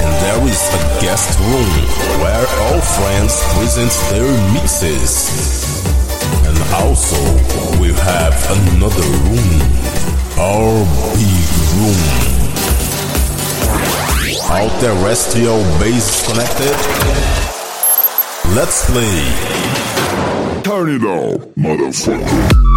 And there is a guest room where all friends present their mixes. And also, we have another room, our big room. All terrestrial base connected. Let's play. Turn it on, motherfucker.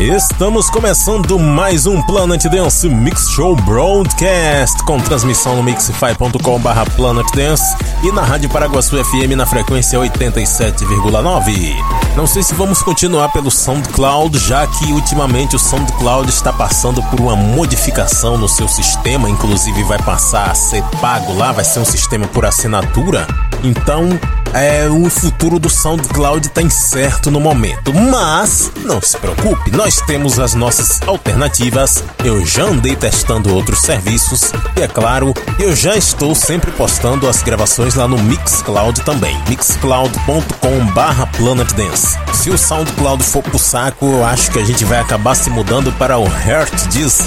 Estamos começando mais um Planet Dance Mix Show Broadcast com transmissão no mixify.com/barra Planet Dance e na Rádio Paraguaçu FM na frequência 87,9. Não sei se vamos continuar pelo SoundCloud, já que ultimamente o SoundCloud está passando por uma modificação no seu sistema, inclusive vai passar a ser pago lá, vai ser um sistema por assinatura. Então, é, o futuro do SoundCloud está incerto no momento. Mas não se preocupe, nós temos as nossas alternativas. Eu já andei testando outros serviços e é claro, eu já estou sempre postando as gravações lá no Mixcloud também. mixcloud.com/planetdance. Se o SoundCloud for pro saco, eu acho que a gente vai acabar se mudando para o Heart This.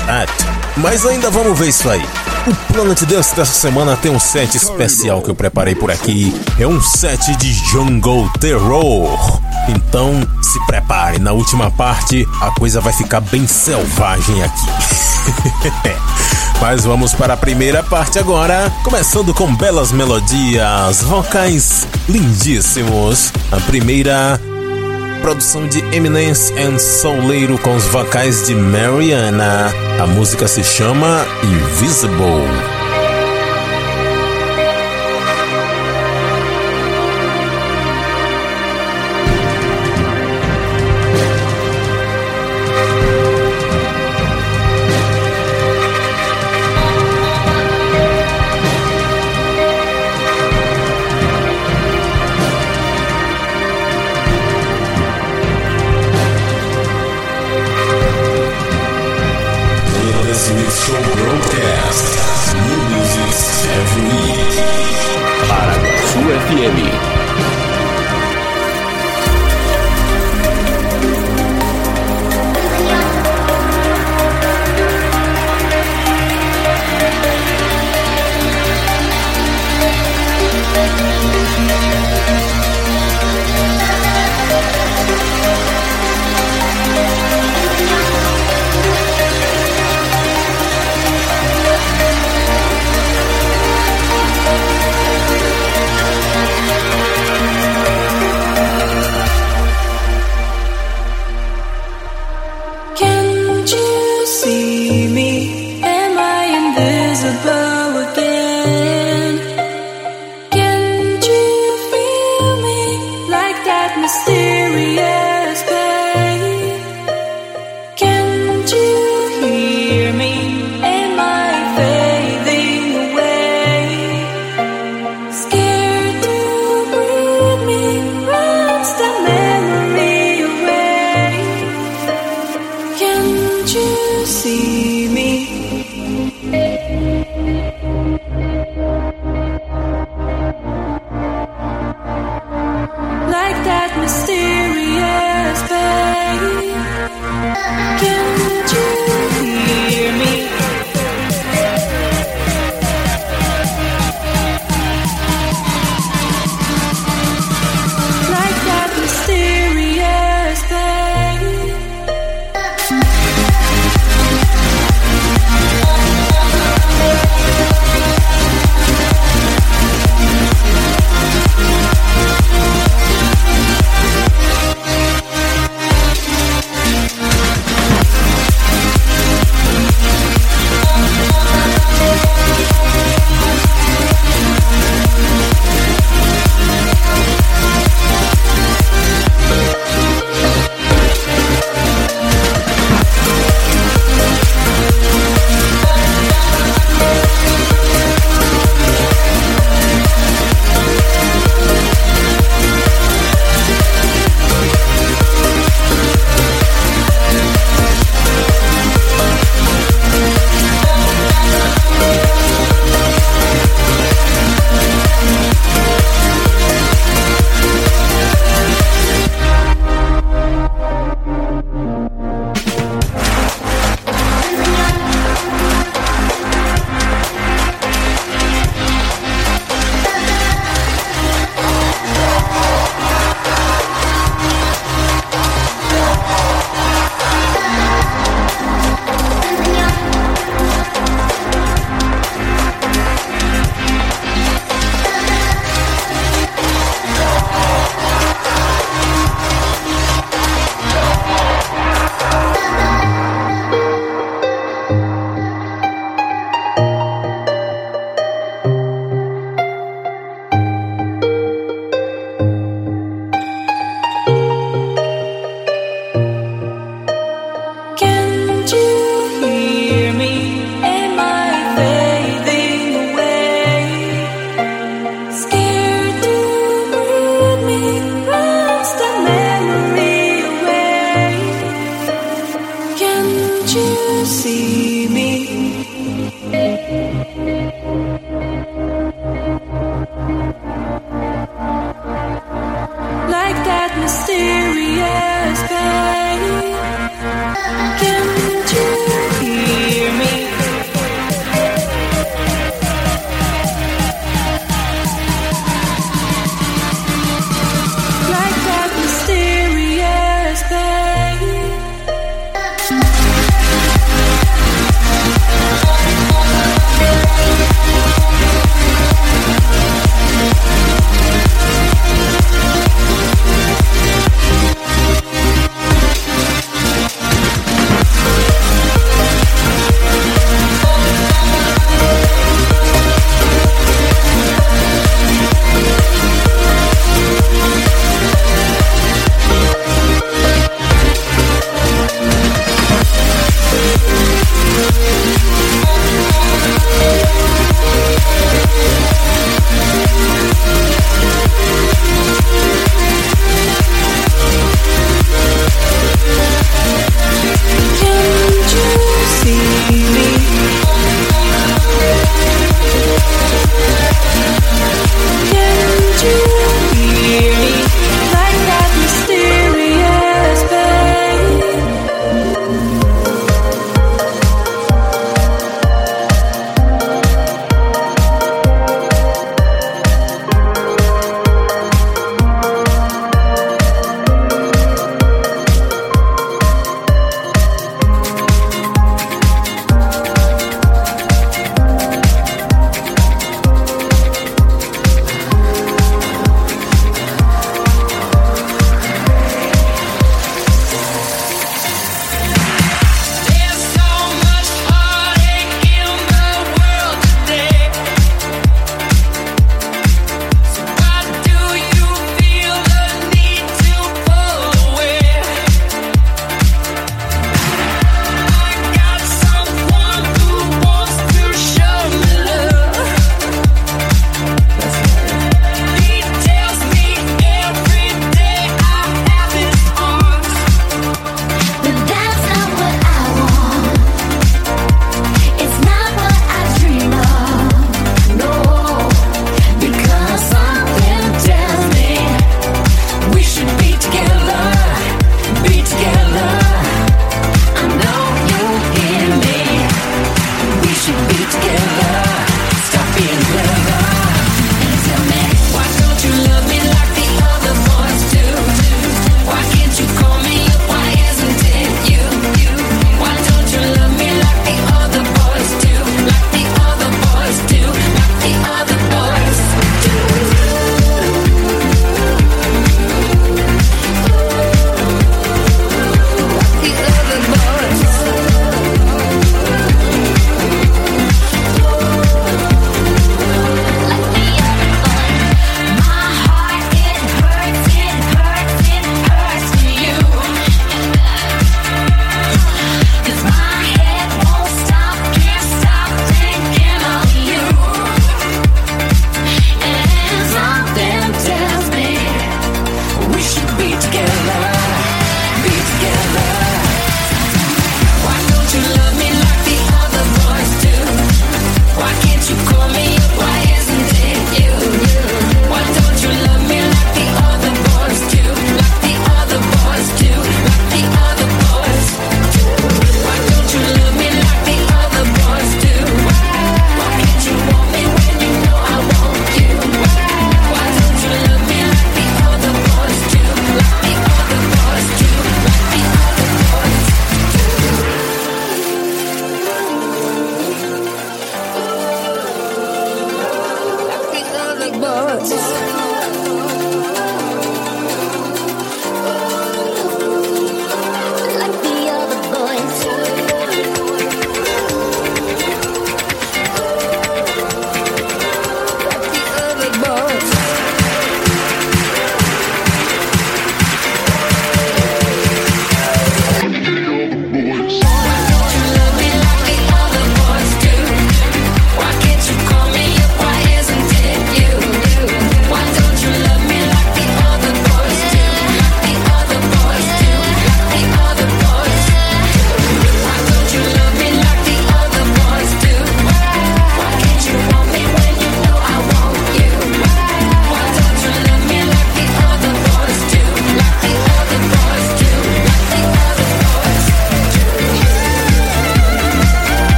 Mas ainda vamos ver isso aí. O Planet Dance dessa semana tem um set especial que eu preparei por aqui. É um set de Jungle Terror. Então se prepare, na última parte a coisa vai ficar bem selvagem aqui. Mas vamos para a primeira parte agora, começando com belas melodias, vocais lindíssimos. A primeira produção de Eminence and Souleiro com os vocais de Mariana. A música se chama Invisible.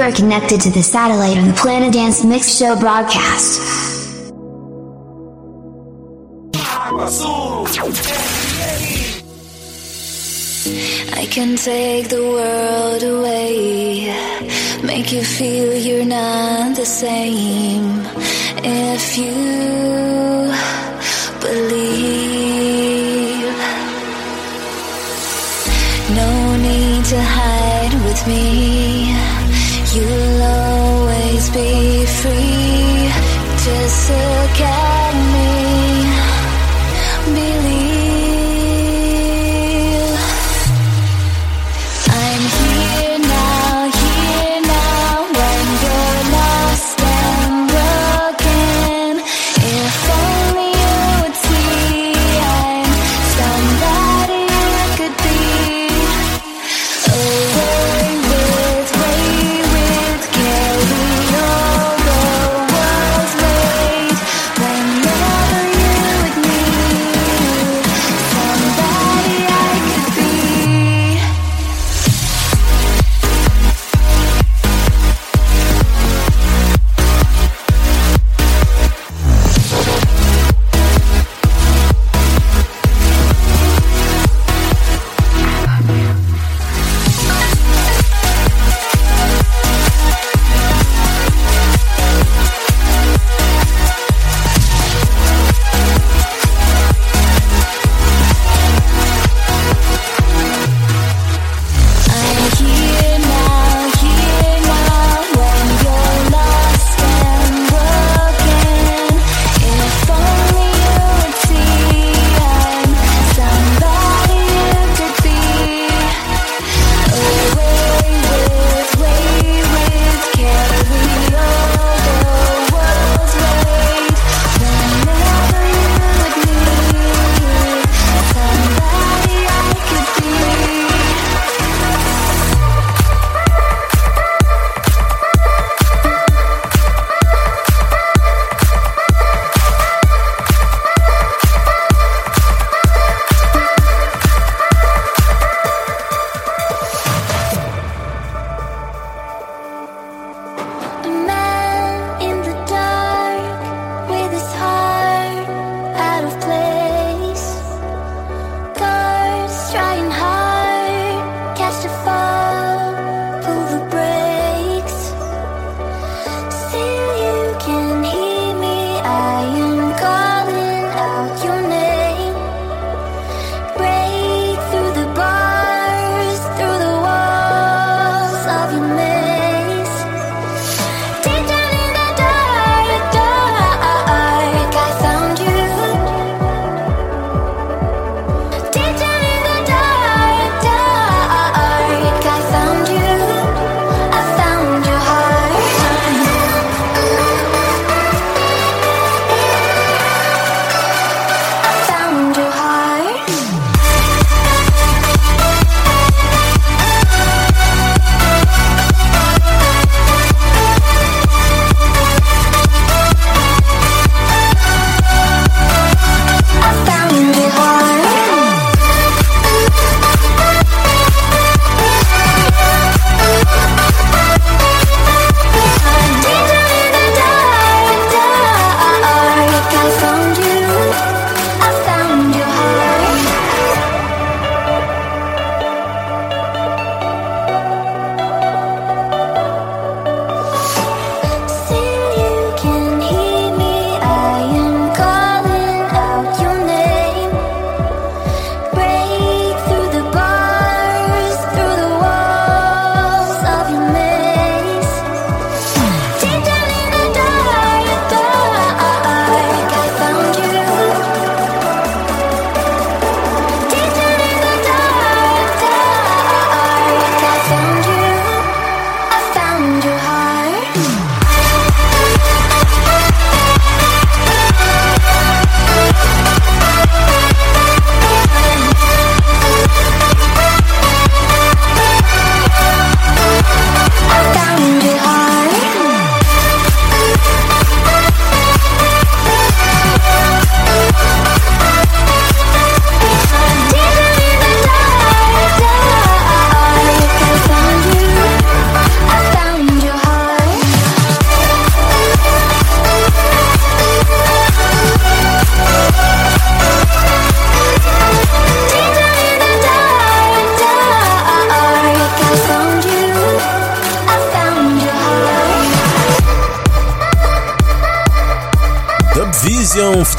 You are connected to the satellite on the Planet Dance Mix Show broadcast. I can take the world away, make you feel you're not the same. If you believe, no need to hide with me see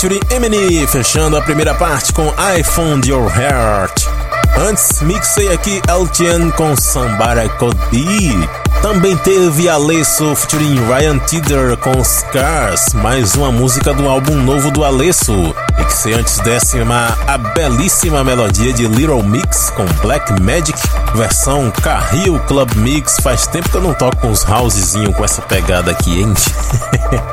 featuring Eminem, fechando a primeira parte com I Found Your Heart. Antes, mixei aqui LTN com Somebody Could. Também teve Alesso featuring Ryan Tidder com Scars, mais uma música do álbum novo do Alesso. Mixei antes décima a belíssima melodia de Little Mix com Black Magic, versão Carril Club Mix. Faz tempo que eu não toco uns housezinho com essa pegada aqui, hein?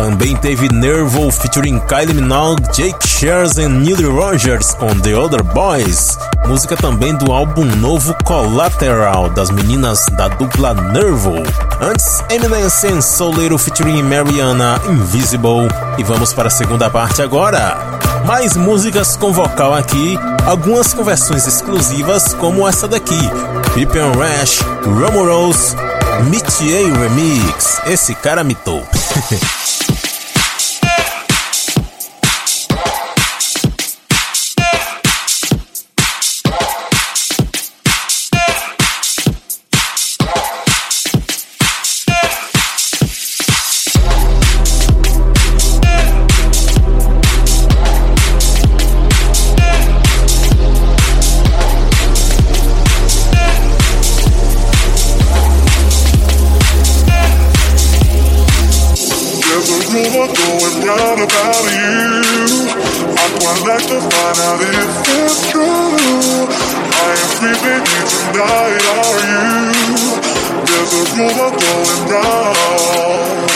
Também teve Nervo featuring Kylie Minogue, Jake Shears e Neil Rogers com The Other Boys. Música também do álbum novo Collateral das meninas da dupla Nervo. Antes, Eminence and Soleiro featuring Mariana Invisible. E vamos para a segunda parte agora. Mais músicas com vocal aqui, algumas conversões exclusivas como essa daqui. Pippen Rash, Romorous, Mitier Remix. Esse cara mitou. were going round about you. I'd quite like to find out if it's true. I am free, baby, tonight. Are you? There's a rumor going round.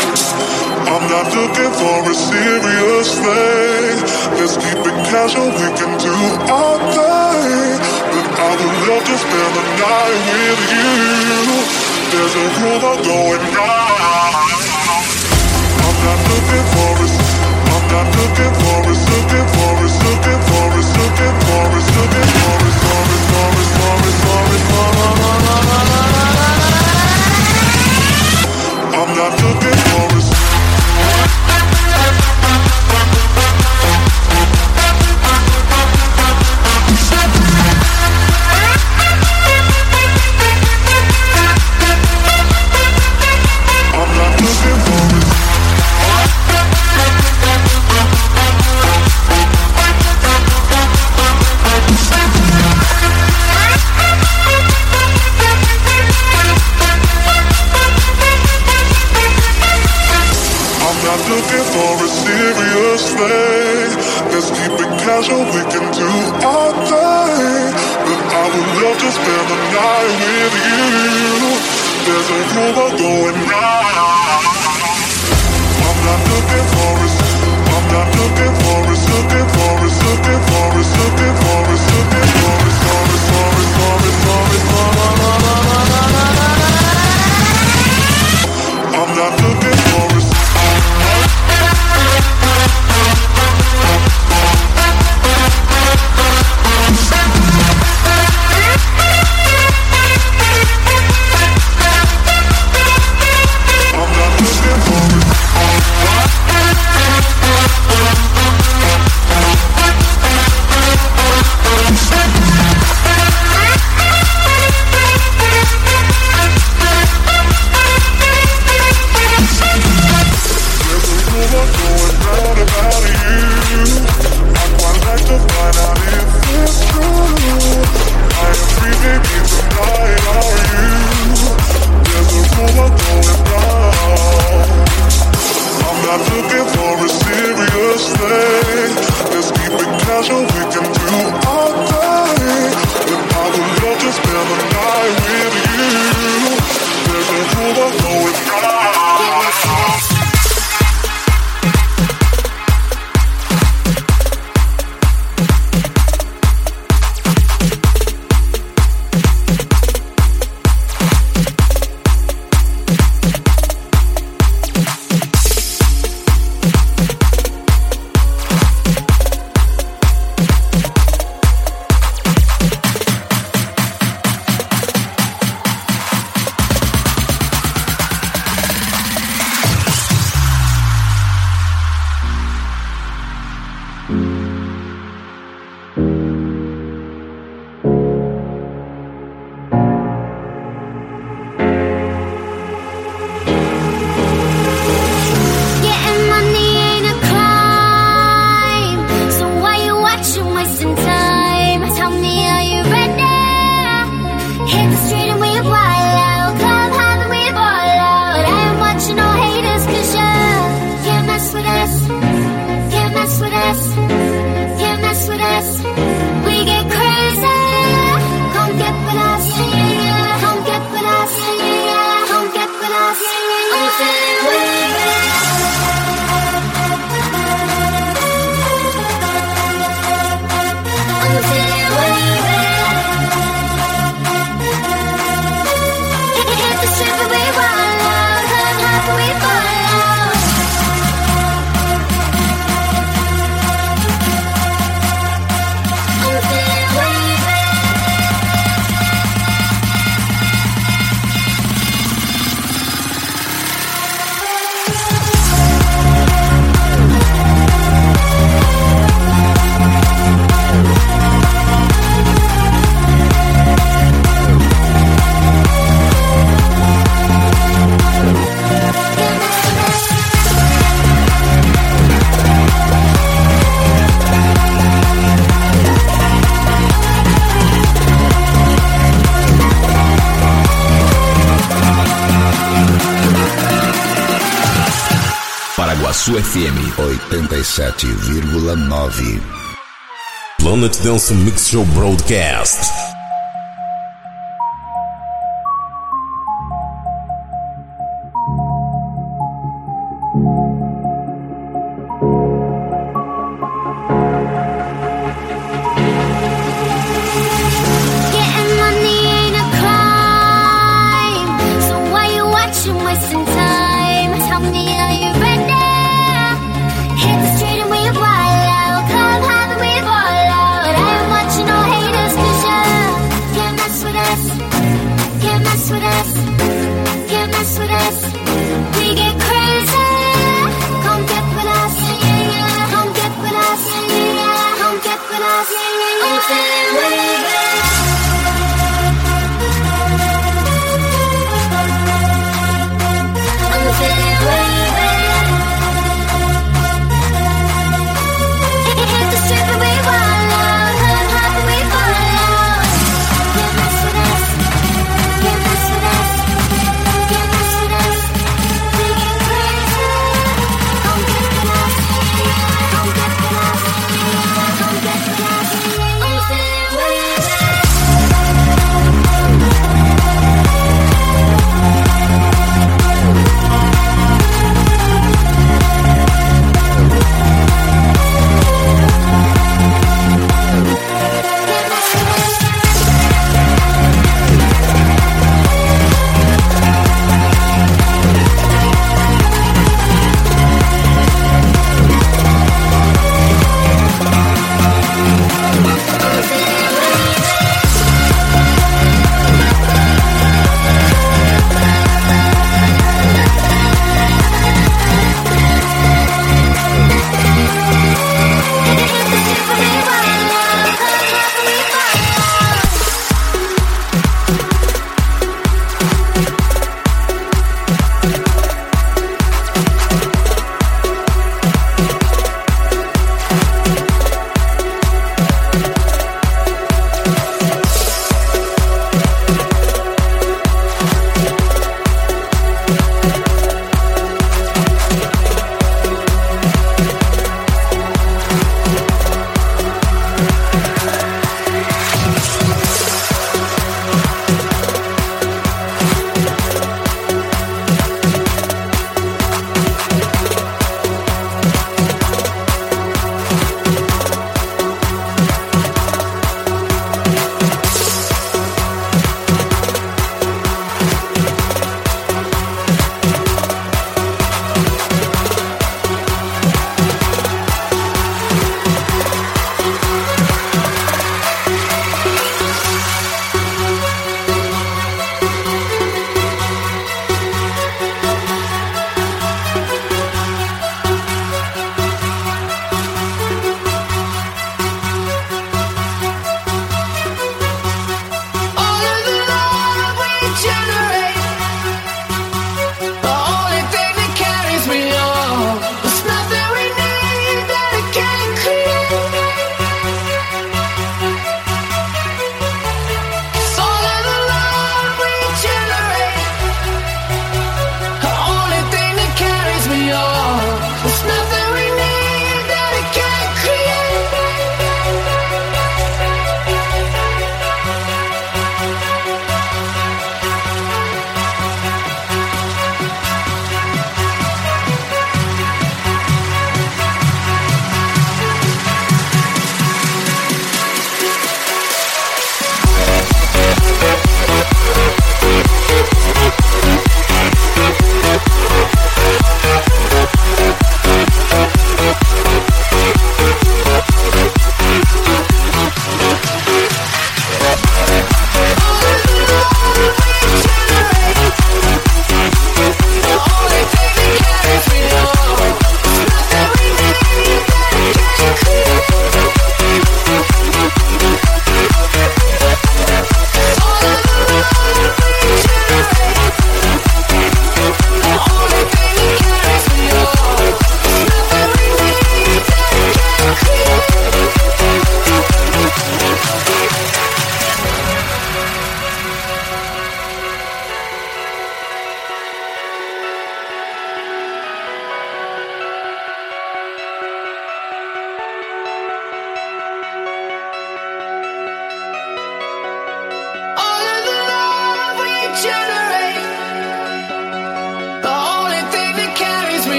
I'm not looking for a serious thing. Let's keep it casual. We can do our thing. But I would love to spend the night with you. There's a rumor going round. I'm not looking overgoing now. 87,9. Planet Dance Mix Show Broadcast.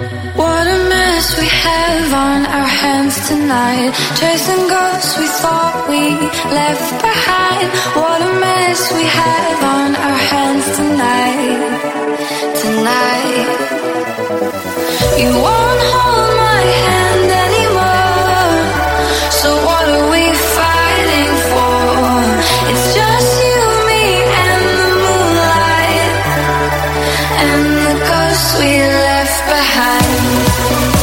What a mess we have on our hands tonight. Chasing ghosts we thought we left behind. What a mess we have on our hands tonight. Tonight. You won't hold my hand anymore. So what are we fighting for? It's just you, me, and the moonlight. And the ghosts we left behind.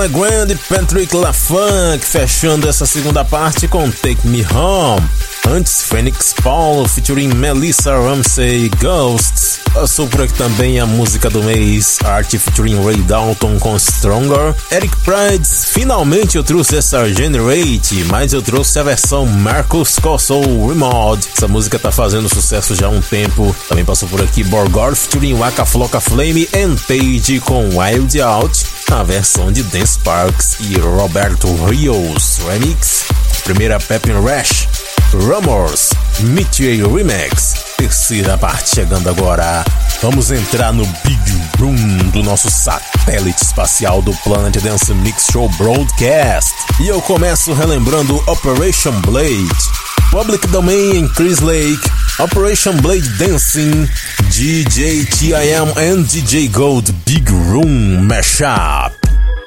Fred LeGrand e Patrick LaFunk fechando essa segunda parte com Take Me Home. Antes, Phoenix Paul featuring Melissa Ramsey Ghosts. Passou por aqui também a música do mês, Art featuring Ray Dalton com Stronger. Eric Prides, finalmente eu trouxe essa Generate, mas eu trouxe a versão Marcus Cosso Remod. Essa música tá fazendo sucesso já há um tempo. Também passou por aqui Borgor featuring Waka Flocka Flame and Page com Wild Out. A versão de Dance Sparks e Roberto Rios Remix. Primeira Pepin Rush. Rumors, Meteor Remix, terceira parte chegando agora. Vamos entrar no Big Room do nosso satélite espacial do Planet Dance Mix Show Broadcast. E eu começo relembrando Operation Blade, Public Domain em Chris Lake, Operation Blade Dancing, DJ TIM and DJ Gold Big Room Mashup.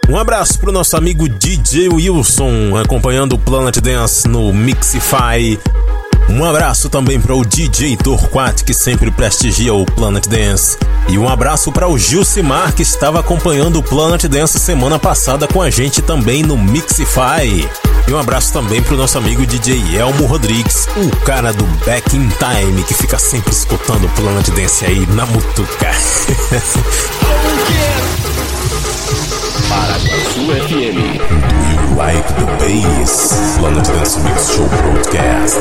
Um abraço pro nosso amigo DJ Wilson, acompanhando o Planet Dance no Mixify. Um abraço também para o DJ Torquat, que sempre prestigia o Planet Dance. E um abraço para o Gilcimar, que estava acompanhando o Planet Dance semana passada com a gente também no Mixify. E um abraço também para o nosso amigo DJ Elmo Rodrigues, o cara do Back in Time, que fica sempre escutando o Planet Dance aí na mutuca. Paraguaçu FM. Do you like the bass? Planet Dance Mix Show Broadcast.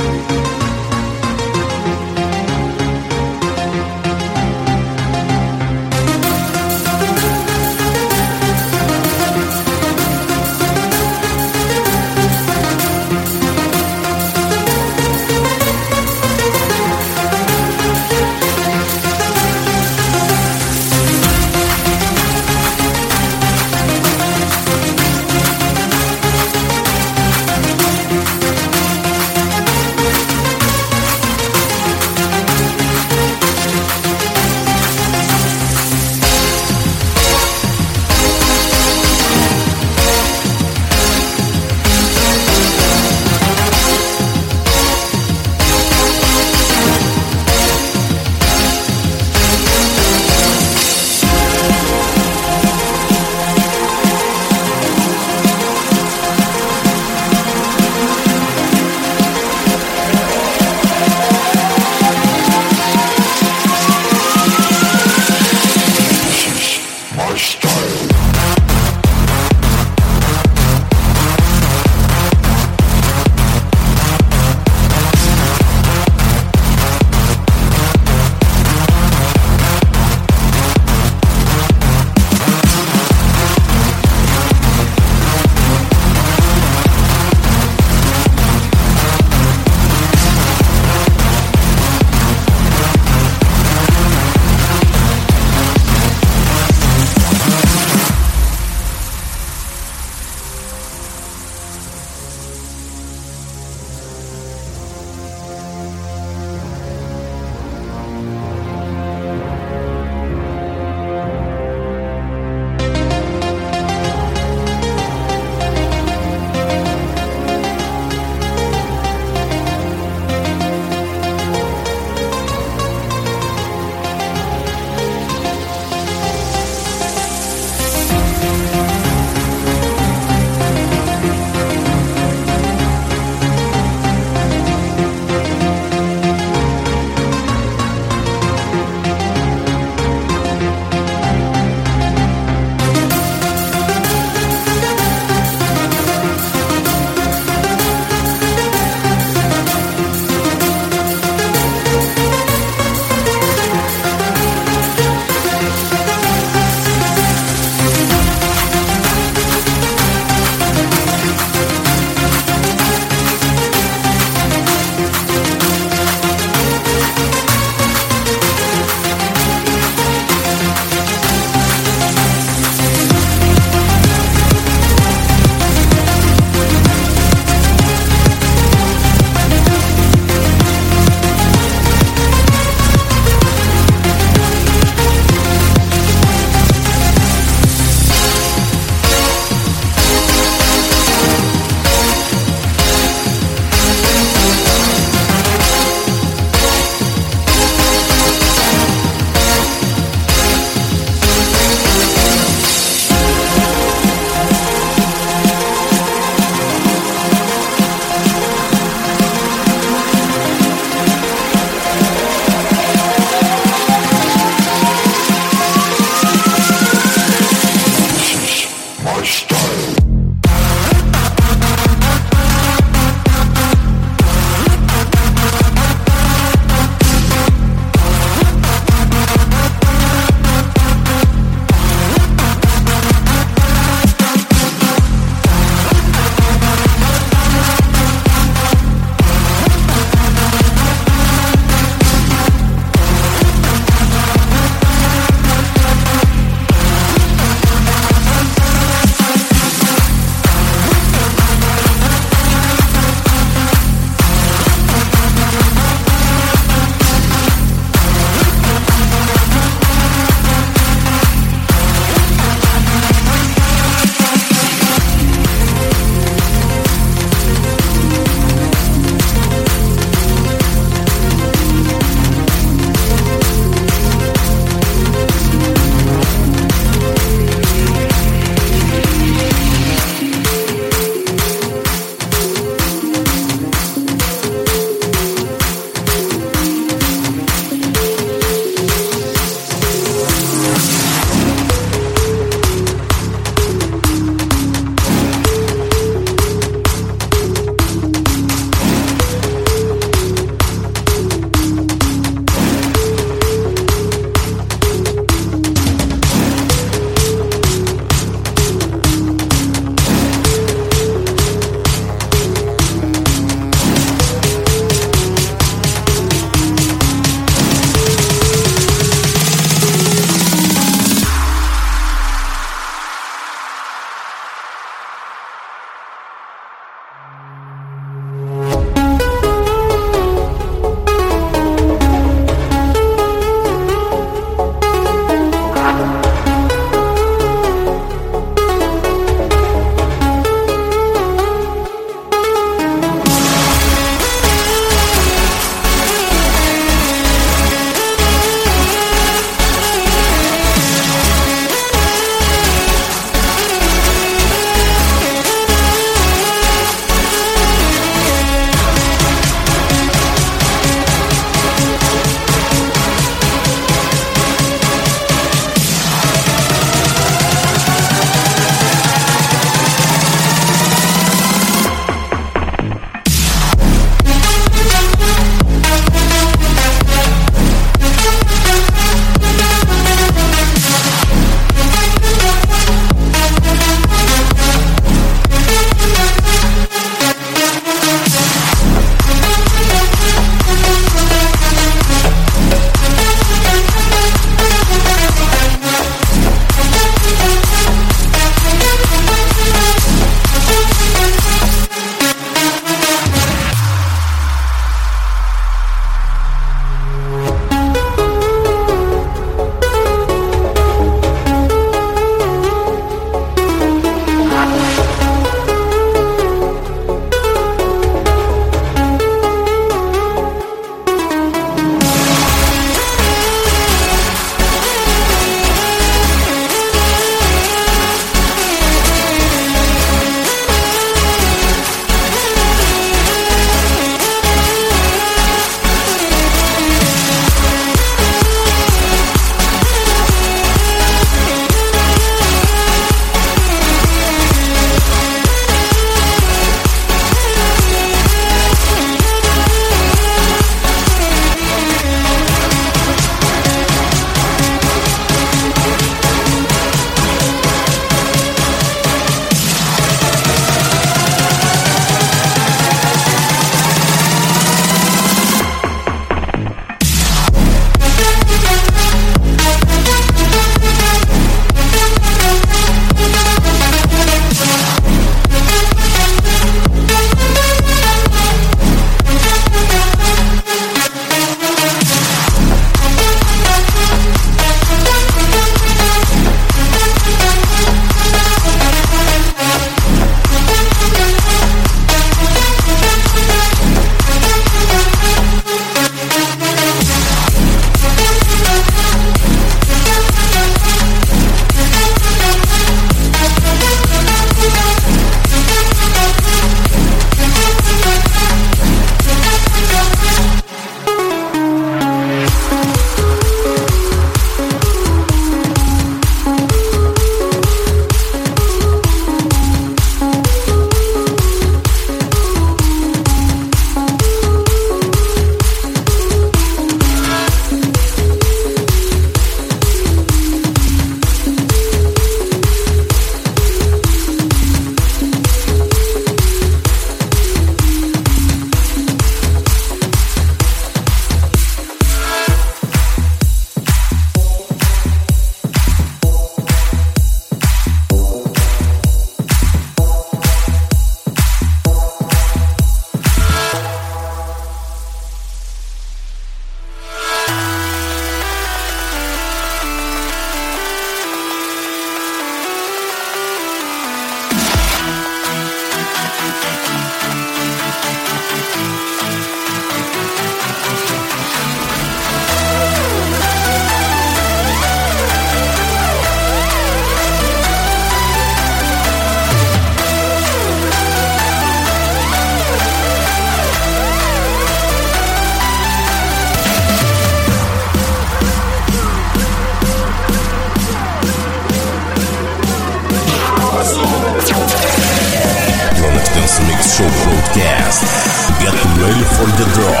The drop.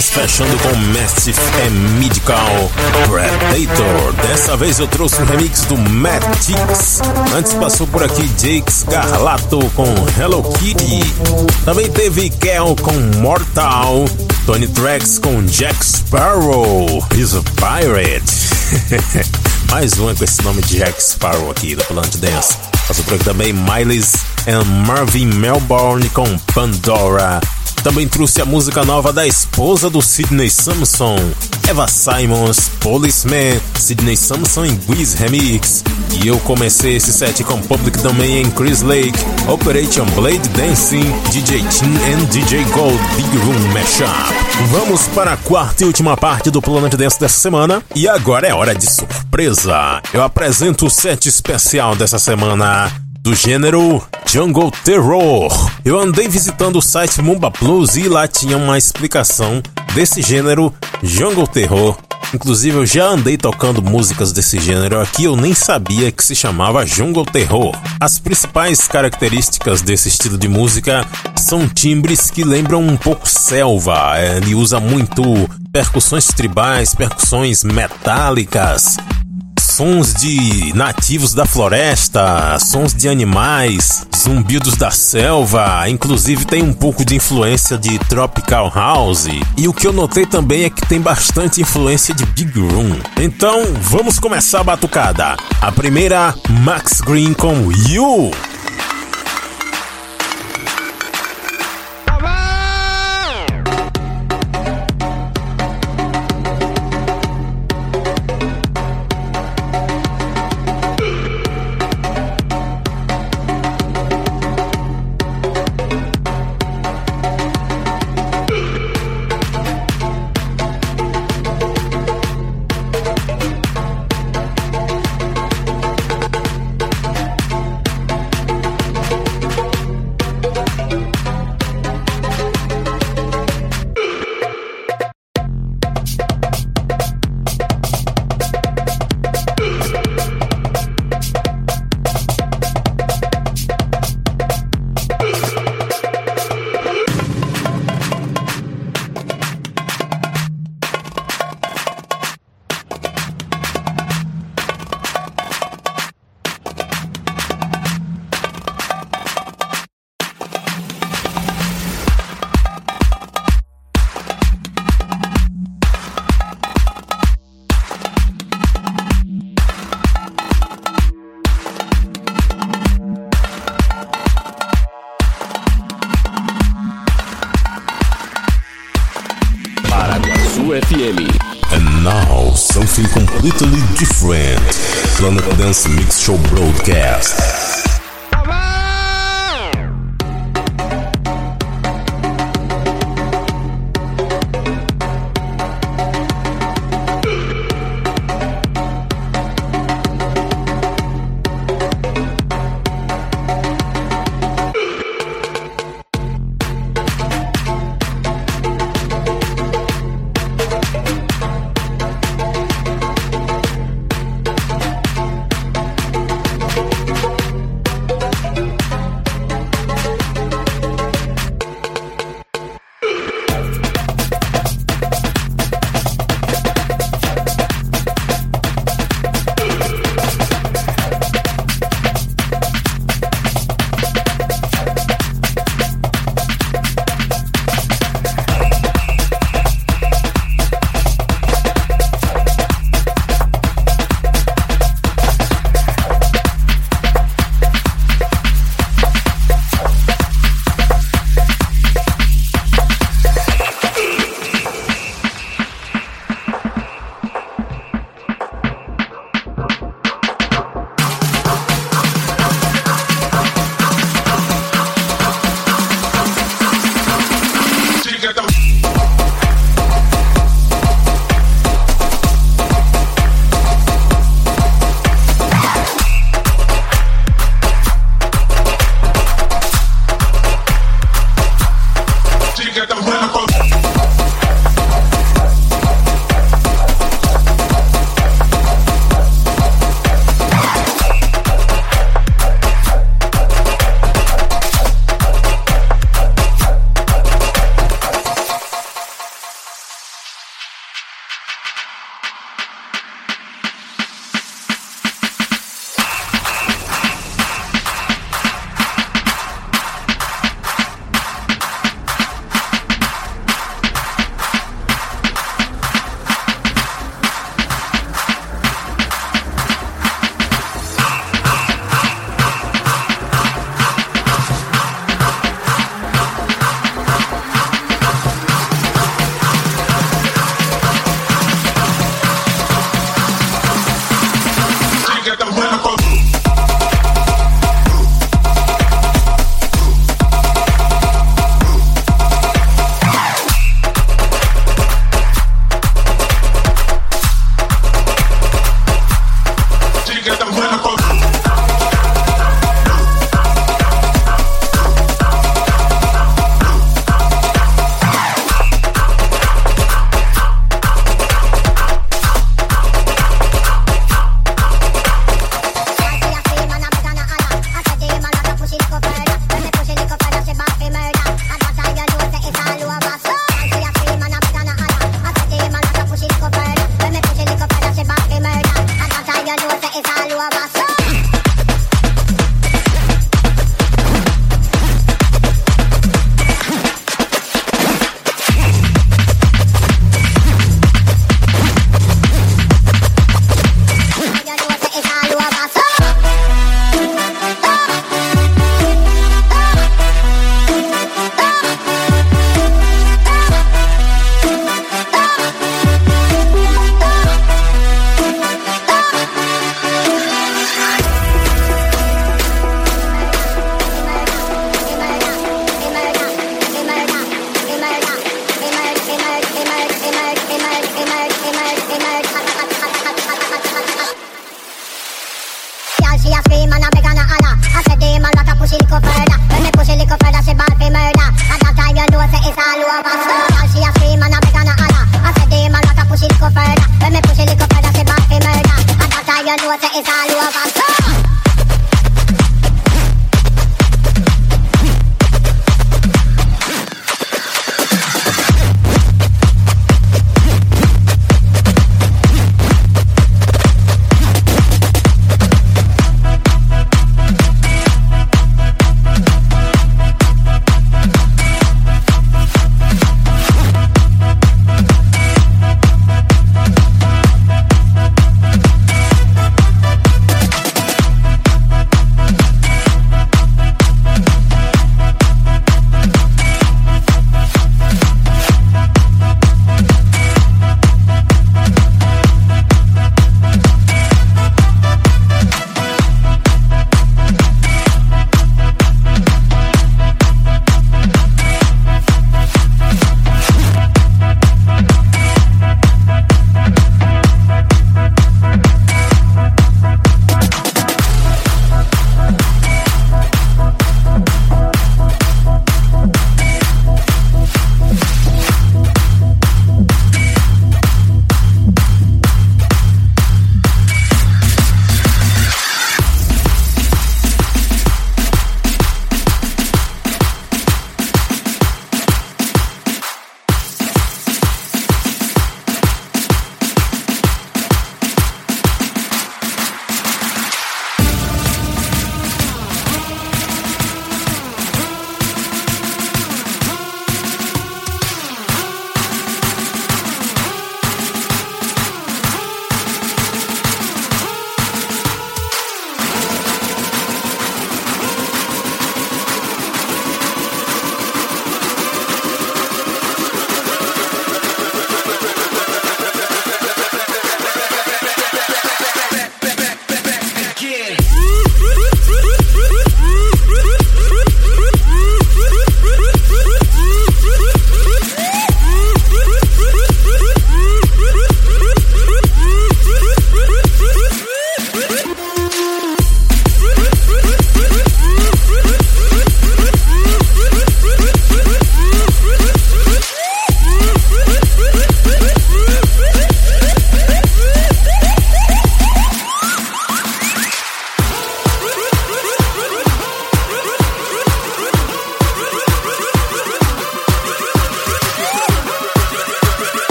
Fechando com Massive and Medical Predator. Dessa vez eu trouxe um remix do Matt Tix. Antes passou por aqui Jakes Garlato com Hello Kitty. Também teve Kel com Mortal. Tony Trax com Jack Sparrow. He's a pirate. Mais uma com esse nome de Jack Sparrow aqui do Planet Dance. Passou por aqui também Miles and Marvin Melbourne com Pandora. Também trouxe a música nova da esposa do Sidney Samson, Eva Simons, Policeman, Sidney Samson em Wiz Remix. E eu comecei esse set com Public Domain em Chris Lake, Operation Blade Dancing, DJ Tim and DJ Gold Big Room Mashup. Vamos para a quarta e última parte do Planet Dance dessa semana. E agora é hora de surpresa. Eu apresento o set especial dessa semana do gênero Jungle Terror. Eu andei visitando o site Mumba Blues e lá tinha uma explicação desse gênero Jungle Terror. Inclusive eu já andei tocando músicas desse gênero aqui, eu nem sabia que se chamava Jungle Terror. As principais características desse estilo de música são timbres que lembram um pouco selva. É, Ele usa muito percussões tribais, percussões metálicas, sons de nativos da floresta, sons de animais, zumbidos da selva, inclusive tem um pouco de influência de Tropical House. E o que eu notei também é que tem bastante influência de Big Room. Então, vamos começar a batucada. A primeira, Max Green com You.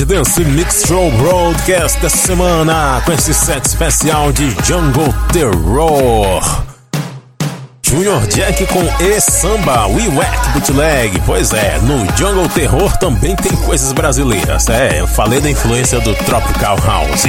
De Dance Mix Show Broadcast dessa semana com esse set especial de Jungle Terror. Junior Jack com E-Samba, We Whack Bootleg. Pois é, no Jungle Terror também tem coisas brasileiras. É, eu falei da influência do Tropical House.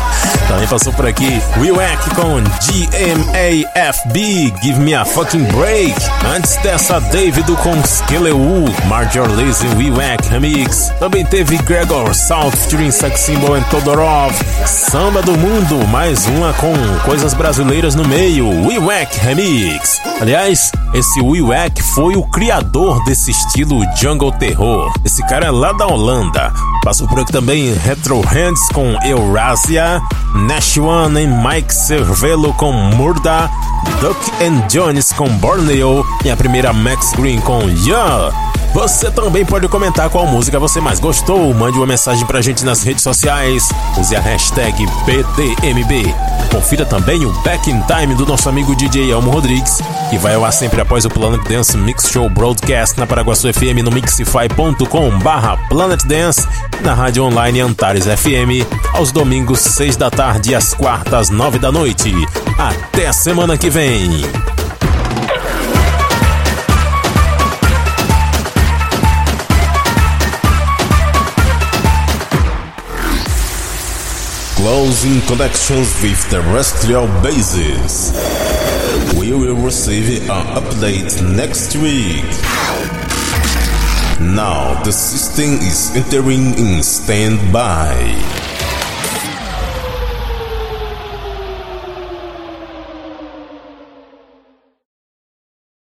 também passou por aqui We Whack com GMAFB, Give Me a Fucking Break. Antes dessa, David com Skeleu, Major Lazy We Whack Remix. Também teve Gregor South featuring Sex Symbol and Todorov. Samba do Mundo, mais uma com coisas brasileiras no meio. We Whack Remix. Aliás, esse Wiwack foi o criador desse estilo jungle terror. Esse cara é lá da Holanda. Passou por aqui também Retro Hands com Eurasia, Nash One e Mike Cervelo com Murda, Duck and Jones com Borneo e a primeira Max Green com Yeah. Você também pode comentar qual música você mais gostou. Mande uma mensagem pra gente nas redes sociais. Use a hashtag PDMB. Confira também o Back in Time do nosso amigo DJ Elmo Rodrigues, que vai ao ar sempre após o Planet Dance Mix Show Broadcast na Paraguaçu FM no mixify.com barra Planet Dance e na rádio online Antares FM aos domingos 6 da tarde e às quartas 9 da noite. Até semana que vem. Closing connections with terrestrial bases. We will receive an update next week. Now the system is entering in standby.